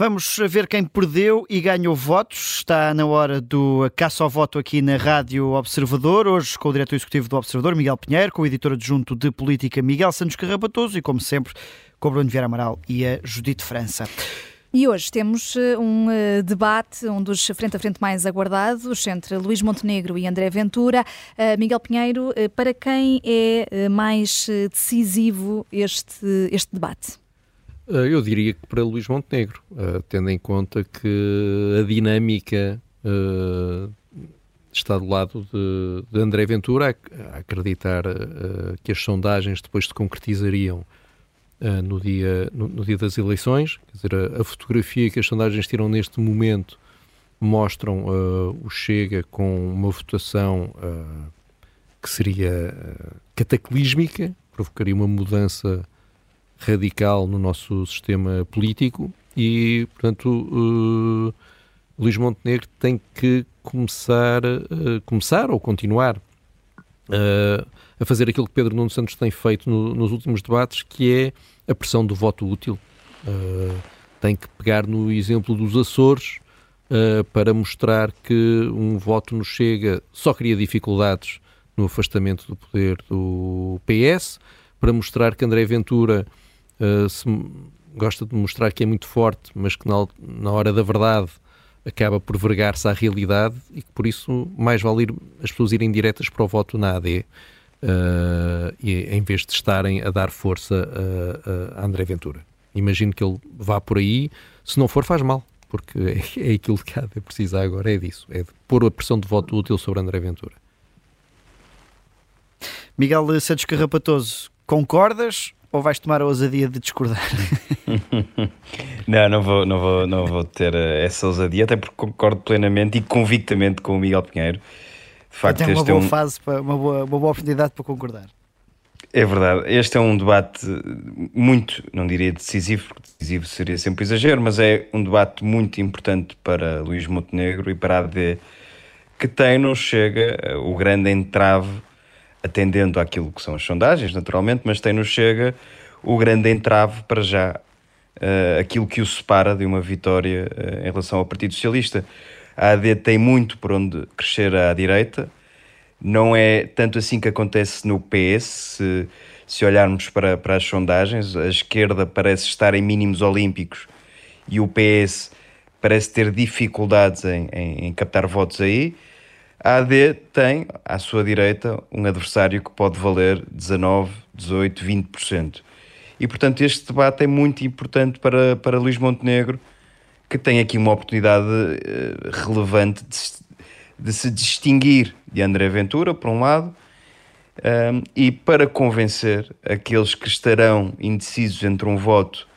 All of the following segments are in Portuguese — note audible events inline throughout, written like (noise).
Vamos ver quem perdeu e ganhou votos. Está na hora do caça ao voto aqui na Rádio Observador, hoje com o diretor executivo do Observador, Miguel Pinheiro, com o editor adjunto de política, Miguel Santos Carrapatoso e, como sempre, com o Bruno Vieira Amaral e a Judite França. E hoje temos eh, um uh, debate, um dos frente a frente mais aguardados, entre Luís Montenegro e André Ventura. Uh, Miguel Pinheiro, para quem é mais decisivo este, este debate? Eu diria que para Luís Montenegro, tendo em conta que a dinâmica está do lado de, André Ventura, a, acreditar que as sondagens depois se concretizariam no, dia, no, dia das eleições. Quer dizer, a, fotografia que as sondagens tiram neste momento mostram o Chega com uma votação que seria cataclísmica, provocaria uma mudança radical no nosso sistema político e, portanto, Luís Montenegro tem que começar, começar ou continuar a fazer aquilo que Pedro Nuno Santos tem feito no, nos últimos debates, que é a pressão do voto útil. Uh, tem que pegar no exemplo dos Açores uh, para mostrar que um voto no Chega só cria dificuldades no afastamento do poder do PS, para mostrar que André Ventura uh, se, gosta de mostrar que é muito forte, mas que na, na hora da verdade acaba por vergar-se à realidade e que por isso mais vale ir, as pessoas irem diretas para o voto na AD uh, e, em vez de estarem a dar força a, a André Ventura. Imagino que ele vá por aí, se não for, faz mal, porque (laughs) é, é aquilo que há de precisar agora, é disso, é de pôr a pressão de voto útil sobre André Ventura. Miguel Santos Carrapatoso, concordas ou vais tomar a ousadia de discordar? (laughs) não, não vou, não, vou, não vou ter essa ousadia, até porque concordo plenamente e convictamente com o Miguel Pinheiro. De facto, Até uma boa é um... fase, para, uma, boa, uma boa oportunidade para concordar. É verdade. Este é um debate muito, não diria decisivo, porque decisivo seria sempre exagero, mas é um debate muito importante para Luís Montenegro e para a AD, que tem, não chega, o grande entrave, atendendo àquilo que são as sondagens, naturalmente, mas tem, não chega, o grande entrave para já, uh, aquilo que o separa de uma vitória uh, em relação ao Partido Socialista. A AD tem muito por onde crescer à direita. Não é tanto assim que acontece no PS. Se, se olharmos para, para as sondagens, a esquerda parece estar em mínimos olímpicos e o PS parece ter dificuldades em, em, em captar votos aí. A AD tem, à sua direita, um adversário que pode valer 19, 18, 20%. E, portanto, este debate é muito importante para, para Luís Montenegro, que tem aqui uma oportunidade uh, relevante de, de, se distinguir de André Ventura, por um lado, um, ehm, e para convencer aqueles que estarão indecisos entre um voto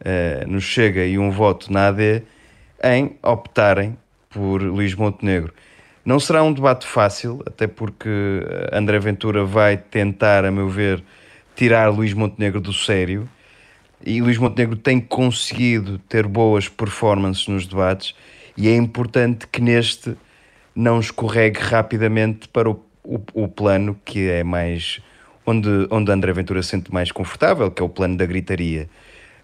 uh, no Chega e um voto na AD, em optarem por Luís Montenegro. Não será um debate fácil, até porque André Ventura vai tentar, a meu ver, tirar Luís Montenegro do sério e Luís Montenegro tem conseguido ter boas performances nos debates e é importante que neste não escorregue rapidamente para o, o, o plano que é mais onde, onde André Ventura se sente mais confortável, que é o plano da gritaria.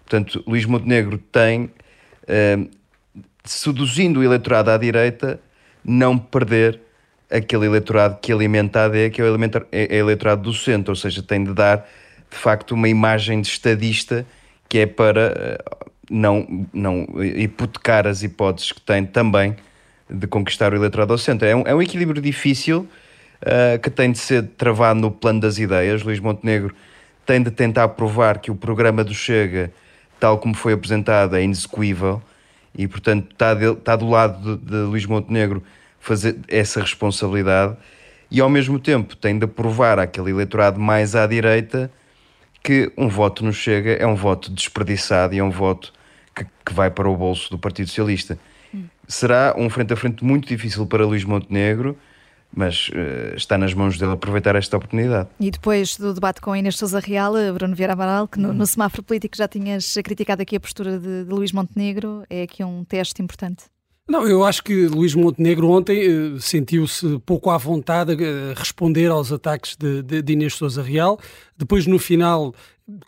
Portanto, Luís Montenegro tem, uh, seduzindo o eleitorado à direita, não perder aquele eleitorado que alimenta a AD, que é o é, é eleitorado do centro, ou seja, tem de dar de facto uma imagem de estadista que é para eh, não, não hipotecar as hipóteses que tem também de conquistar o eleitorado ao centro. É um, é um equilíbrio difícil uh, que tem de ser travado no plano das ideias. Luís Montenegro tem de tentar provar que o programa do Chega, tal como foi apresentado, é inexecuível e, portanto, está, de, está do lado de, de Luís Montenegro fazer essa responsabilidade e, ao mesmo tempo, tem de provar àquele eleitorado mais à direita que um voto no Chega é um voto desperdiçado e é um voto que, que vai para o bolso do Partido Socialista. Hum. Será um frente a frente muito difícil para Luís Montenegro, mas uh, está nas mãos dele aproveitar esta oportunidade. E depois do debate com a Inês Sousa Real, eh, Bruno Vieira Amaral, que no, no, semáforo político já tinhas criticado aqui a postura de, de Luís Montenegro, é aqui um teste importante. Não, eu acho que Luís Montenegro ontem uh, sentiu-se pouco à vontade a responder aos ataques de, de, de Inês Sousa Real. Depois, no final,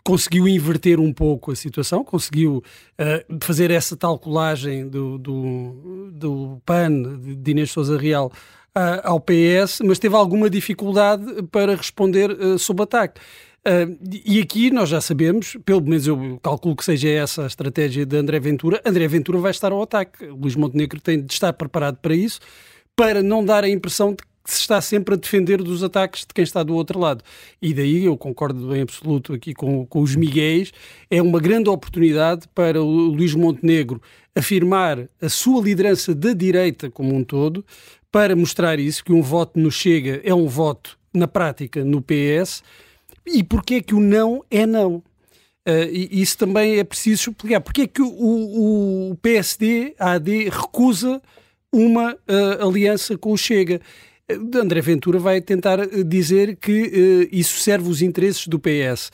conseguiu inverter um pouco a situação, conseguiu uh, fazer essa tal colagem do, do, do PAN de Inês Sousa Real uh, ao PS, mas teve alguma dificuldade para responder uh, sob ataque. Uh, e aqui nós já sabemos, pelo menos eu calculo que seja essa a estratégia de André Ventura. André Ventura vai estar ao ataque. Luís Montenegro tem de estar preparado para isso, para não dar a impressão de que se está sempre a defender dos ataques de quem está do outro lado. E daí eu concordo em absoluto aqui com, com os Miguéis. É uma grande oportunidade para o Luís Montenegro afirmar a sua liderança da direita como um todo, para mostrar isso, que um voto no Chega é um voto, na prática, no PS e porquê é que o não é não? Uh, e isso também é preciso explicar. Porquê é que o, o PSD, a AD, recusa uma uh, aliança com o Chega? Uh, André Ventura vai tentar dizer que isso serve os interesses do PS,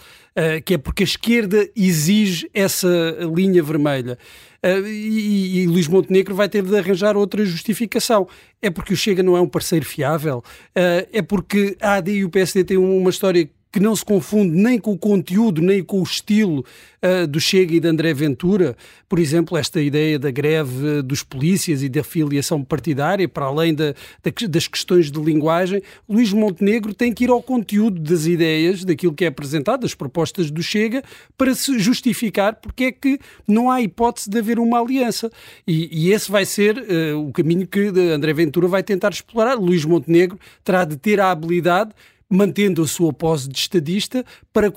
que é porque a esquerda exige essa linha vermelha. E, e, Luís Montenegro vai ter de arranjar outra justificação. É porque o Chega não é um parceiro fiável? é porque a AD e o PSD têm uma história que não se confunde nem com o conteúdo, nem com o estilo uh, do Chega e de André Ventura. Por exemplo, esta ideia da greve dos polícias e da filiação partidária, para além da, da, das questões de linguagem, Luís Montenegro tem que ir ao conteúdo das ideias, daquilo que é apresentado, das propostas do Chega, para se justificar porque é que não há hipótese de haver uma aliança. E, e esse vai ser uh, o caminho que André Ventura vai tentar explorar. Luís Montenegro terá de ter a habilidade mantendo a sua pose de estadista para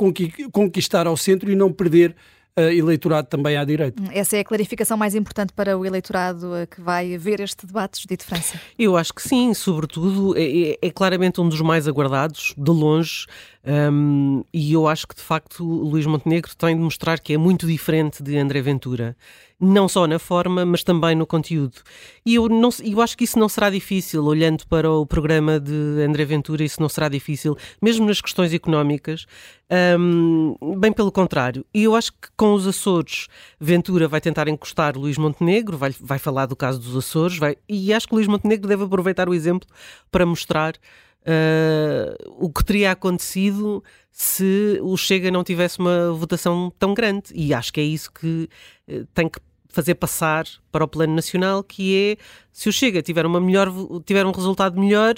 conquistar ao centro e não perder uh, eleitorado também à direita. Essa é a clarificação mais importante para o eleitorado eh, que vai ver este debate, Judito França? Eu acho que sim, sobretudo é, é, é claramente um dos mais aguardados, de longe, um, e eu acho que de facto Luís Montenegro tem de mostrar que é muito diferente de André Ventura não só na forma, mas também no conteúdo. E eu, não, eu acho que isso não será difícil, olhando para o programa de André Ventura, isso não será difícil, mesmo nas questões económicas. Um, bem pelo contrário. E eu acho que com os Açores, Ventura vai tentar encostar Luís Montenegro, vai, vai falar do caso dos Açores, vai, e acho que Luís Montenegro deve aproveitar o exemplo para mostrar Uh, o que teria acontecido se o Chega não tivesse uma votação tão grande. E acho que é isso que uh, tem que fazer passar para o plano nacional, que é se o Chega tiver, uma melhor, tiver um resultado melhor,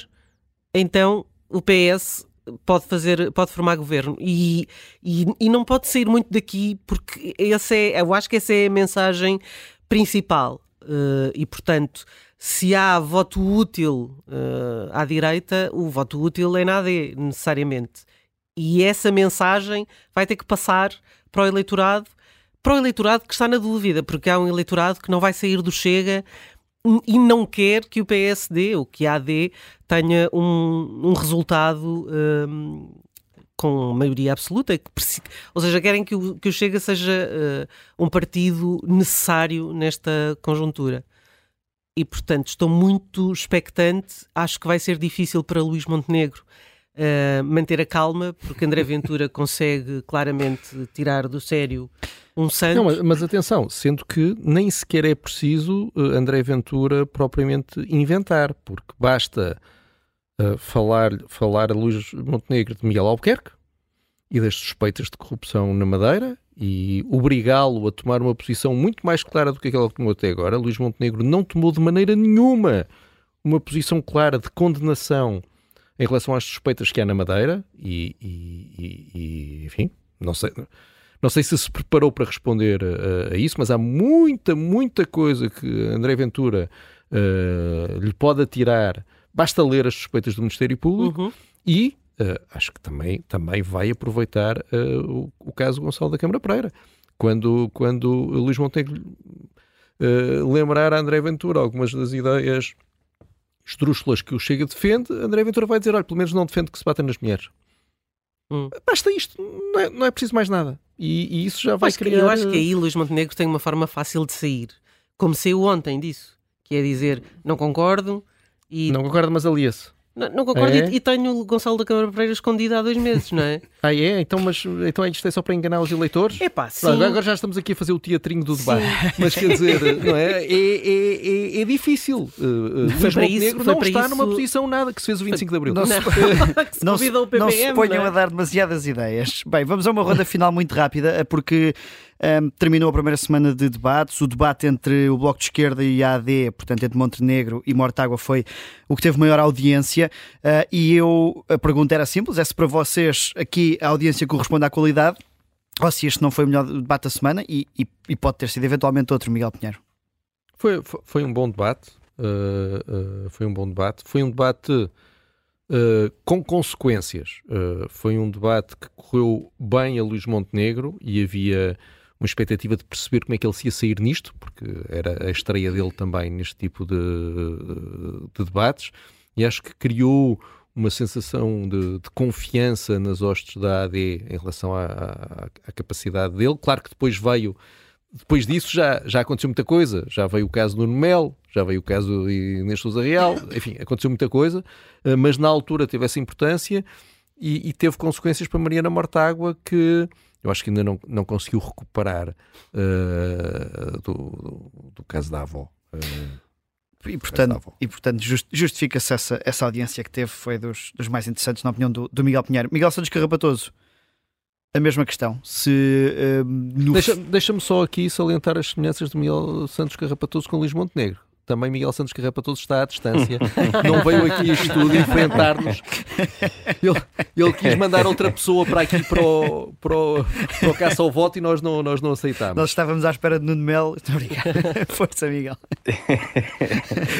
então o PS pode fazer, pode formar governo e, e, e, não pode sair muito daqui porque essa é, eu acho que essa é a mensagem principal uh, e portanto se há voto útil uh, à direita, o voto útil é na AD, necessariamente. E essa mensagem vai ter que passar para o eleitorado para o eleitorado que está na dúvida, porque há um eleitorado que não vai sair do Chega e não quer que o PSD ou que a AD tenha um, um resultado um, com maioria absoluta, ou seja, querem que o, que o Chega seja uh, um partido necessário nesta conjuntura. E, portanto, estou muito expectante. Acho que vai ser difícil para Luís Montenegro uh, manter a calma, porque André Ventura (laughs) consegue claramente tirar do sério um santo. Não, mas, mas, atenção, sendo que nem sequer é preciso uh, André Ventura propriamente inventar, porque basta falar, falar a Luís Montenegro de Miguel Albuquerque e das suspeitas de corrupção na Madeira e obrigá-lo a tomar uma posição muito mais clara do que aquela que tomou até agora. Luís Montenegro não tomou de maneira nenhuma uma posição clara de condenação em relação às suspeitas que há na Madeira e, e, e enfim, não sei não sei se se preparou para responder a, a isso, mas há muita, muita coisa que André Ventura uh, lhe pode atirar. Basta ler as suspeitas do Ministério Público uhum. e uh, acho que também, também vai aproveitar uh, o, o, caso Gonçalo da Câmara Pereira. Quando, quando Luís Montenegro lembrar a André Ventura algumas das ideias estrúxulas que o Chega defende, André Ventura vai dizer: olha, pelo menos não defende que se batem nas mulheres. Hum. Basta isto, não é, não é preciso mais nada. E, e isso já vai acho criar. eu acho que aí Luís Montenegro tem uma forma fácil de sair. Como saiu ontem disso, que é dizer não concordo e. Não concordo, mas alia-se. Não, não concordo é? e, e, tenho o Gonçalo da Câmara Pereira escondido há dois meses, não é? (laughs) ah, é? Então, mas, então isto é só para enganar os eleitores? É pá, sim. agora já estamos aqui a fazer o teatrinho do debate. Mas quer dizer, (laughs) não é? É, é, é, é difícil. Uh, foi para isso, Negro não está isso... numa posição nada que se fez o 25 de Abril. Não, não, se, não, (laughs) se, não se ponham a dar demasiadas ideias. Bem, vamos a uma ronda final muito rápida, porque um, terminou a primeira semana de debates. O debate entre o Bloco de Esquerda e a AD, portanto, entre Montenegro e Mortágua, foi o que teve maior audiência. Uh, e eu, a pergunta era simples: é se para vocês aqui a audiência corresponde à qualidade ou se este não foi o melhor debate da semana e, e, e pode ter sido eventualmente outro, Miguel Pinheiro. Foi, foi, um bom debate. Uh, uh, foi um bom debate. Foi um debate uh, com consequências. foi um debate que correu bem a Luís Montenegro e havia uma expectativa de perceber como é que ele se ia sair nisto, porque era a estreia dele também neste tipo de, de debates, e acho que criou uma sensação de, de, confiança nas hostes da AD em relação à, capacidade dele. Claro que depois veio, depois disso já, já aconteceu muita coisa. Já veio o caso do Mel, já veio o caso de Inês Sousa Real, enfim, aconteceu muita coisa, eh, mas na altura teve essa importância e, e teve consequências para Mariana Mortágua que eu acho que ainda não, não conseguiu recuperar uh, do, do, do, caso da avó. Uh, e portanto, e, portanto just, justifica-se essa, essa audiência que teve, foi dos, dos mais interessantes, na opinião do, do Miguel Pinheiro. Miguel Santos Carrapatoso, a mesma questão. Se, uh, no... Deixa-me deixa só aqui salientar as semelhanças do Miguel Santos Carrapatoso com Luís Montenegro também Miguel Santos Carrapatoso está à distância, não veio aqui a estúdio enfrentar-nos. Ele, ele, quis mandar outra pessoa para aqui para o, para o, para o caça ao voto e nós não, nós não aceitámos. Nós estávamos à espera de Nuno Mel. Obrigado. (laughs) Força, Miguel.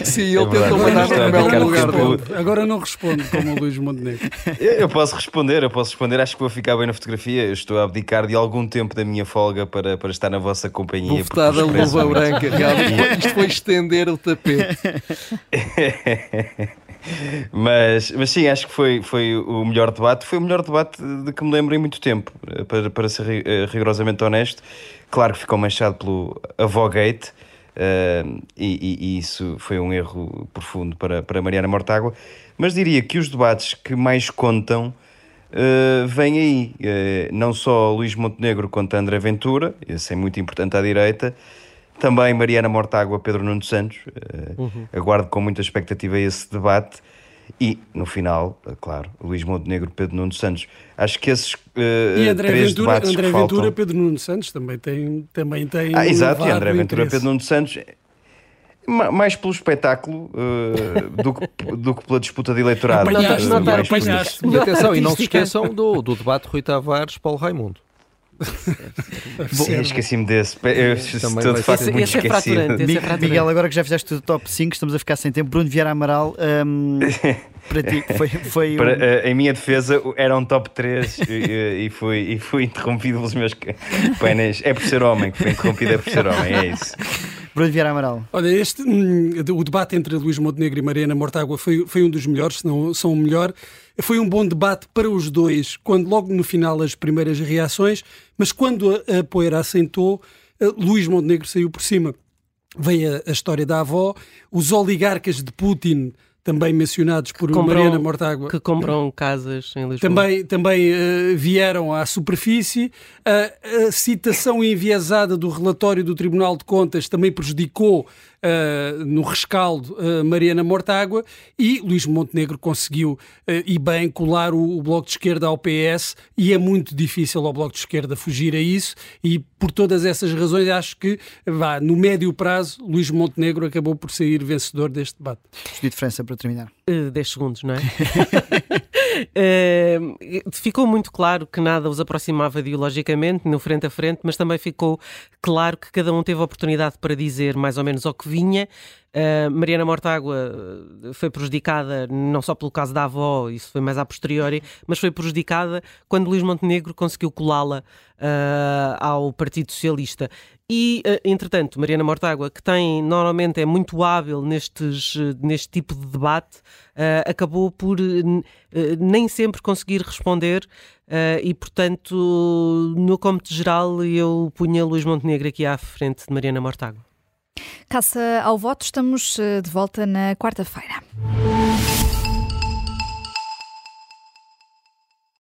Sim, ele é tentou mandar Nuno Mel no lugar dele. Agora não respondo como o Luís Montenegro. Eu posso responder, eu posso responder. Acho que vou ficar bem na fotografia. Eu estou a abdicar de algum tempo da minha folga para, para estar na vossa companhia. Bufetada luva branca. Realmente, (laughs) isto foi estender o tapete. (laughs) mas, mas sim, acho que foi, foi o melhor debate. Foi o melhor debate de que me lembro em muito tempo, para, para ser eh, rigorosamente honesto. Claro que ficou manchado pelo Avogate, uh, e, e, isso foi um erro profundo para, para Mariana Mortágua. Mas diria que os debates que mais contam uh, vêm aí. Uh, não só Luís Montenegro quanto André Ventura, esse é muito importante à direita, também Mariana Mortágua, Pedro Nuno Santos. Uh, uhum. Aguardo com muita expectativa esse debate. E, no final, eh, claro, Luís Montenegro, Pedro Nuno Santos. Acho que esses uh, e André três Ventura, debates André que Ventura, faltam... Pedro Nuno Santos também tem, também tem Ah, exato, e André Ventura, Pedro Nuno Santos mais pelo espetáculo uh, do, que, do que pela disputa de eleitorado. Apanhaste, uh, apanhaste. E atenção, e não se esqueçam do, do debate Rui Tavares, Paulo Raimundo. Esqueci-me desse. Eu estou de facto esse, muito esse é esquecido. É Miguel, agora que já fizeste o top 5, estamos a ficar sem tempo. Bruno Vieira Amaral, um, (laughs) para ti, foi. foi para, um... Eh, em minha defesa, era um top 3 e, e, fui, e fui (laughs) interrompido pelos meus (laughs) painéis. É por ser homem que foi interrompido, é por ser homem, é isso. Bruno Vieira Amaral. Olha, este, hum, o debate entre Luís Montenegro e Mariana Mortágua foi, foi um dos melhores, se não são o melhor. Foi um bom debate para os dois, quando logo no final as primeiras reações, mas quando a, a poeira assentou, uh, Luís Montenegro saiu por cima. Veio a, a história da avó, os oligarcas de Putin também mencionados por compram, Mariana Mortágua. Que compram casas em Lisboa. Também, também uh, vieram à superfície. Uh, a citação enviesada do relatório do Tribunal de Contas também prejudicou uh, no rescaldo uh, Mariana Mortágua e Luís Montenegro conseguiu, uh, e bem, colar o, o, Bloco de Esquerda ao PS e é muito difícil ao Bloco de Esquerda fugir a isso e por todas essas razões acho que, vá, no médio prazo, Luís Montenegro acabou por sair vencedor deste debate. De diferença para terminar. Uh, 10 segundos, não é? (laughs) uh, ficou muito claro que nada os aproximava ideologicamente, no frente a frente, mas também ficou claro que cada um teve a oportunidade para dizer mais ou menos o que vinha. Mariana Mortágua eh, foi prejudicada não só pelo caso da avó, isso foi mais a posteriori, mas foi prejudicada quando Luís Montenegro conseguiu colá-la uh, ao Partido Socialista. E, uh, entretanto, Mariana Mortágua, que tem normalmente é muito hábil nestes, neste tipo de debate, acabou por nem sempre conseguir responder e, portanto, no cômputo geral, eu punha Luís Montenegro aqui à frente de Mariana Mortágua. Caça ao voto, estamos eh, de volta na quarta-feira.